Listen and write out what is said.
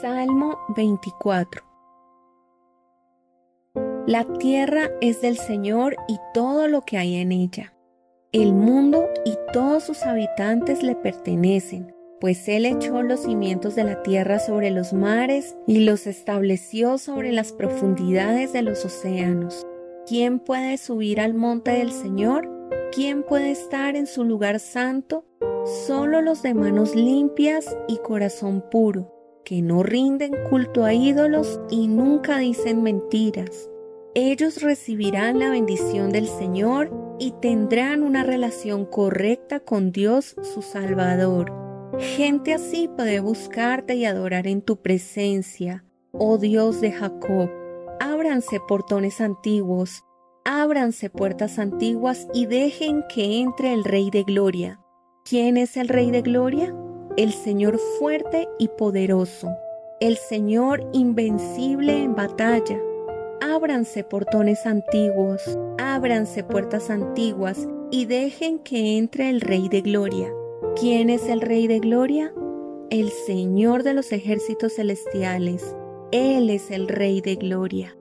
Salmo 24 La tierra es del Señor y todo lo que hay en ella. El mundo y todos sus habitantes le pertenecen, pues Él echó los cimientos de la tierra sobre los mares y los estableció sobre las profundidades de los océanos. ¿Quién puede subir al monte del Señor? ¿Quién puede estar en su lugar santo? Solo los de manos limpias y corazón puro que no rinden culto a ídolos y nunca dicen mentiras. Ellos recibirán la bendición del Señor y tendrán una relación correcta con Dios su Salvador. Gente así puede buscarte y adorar en tu presencia, oh Dios de Jacob. Ábranse portones antiguos, ábranse puertas antiguas y dejen que entre el Rey de Gloria. ¿Quién es el Rey de Gloria? El Señor fuerte y poderoso, el Señor invencible en batalla. Ábranse portones antiguos, ábranse puertas antiguas y dejen que entre el Rey de Gloria. ¿Quién es el Rey de Gloria? El Señor de los ejércitos celestiales. Él es el Rey de Gloria.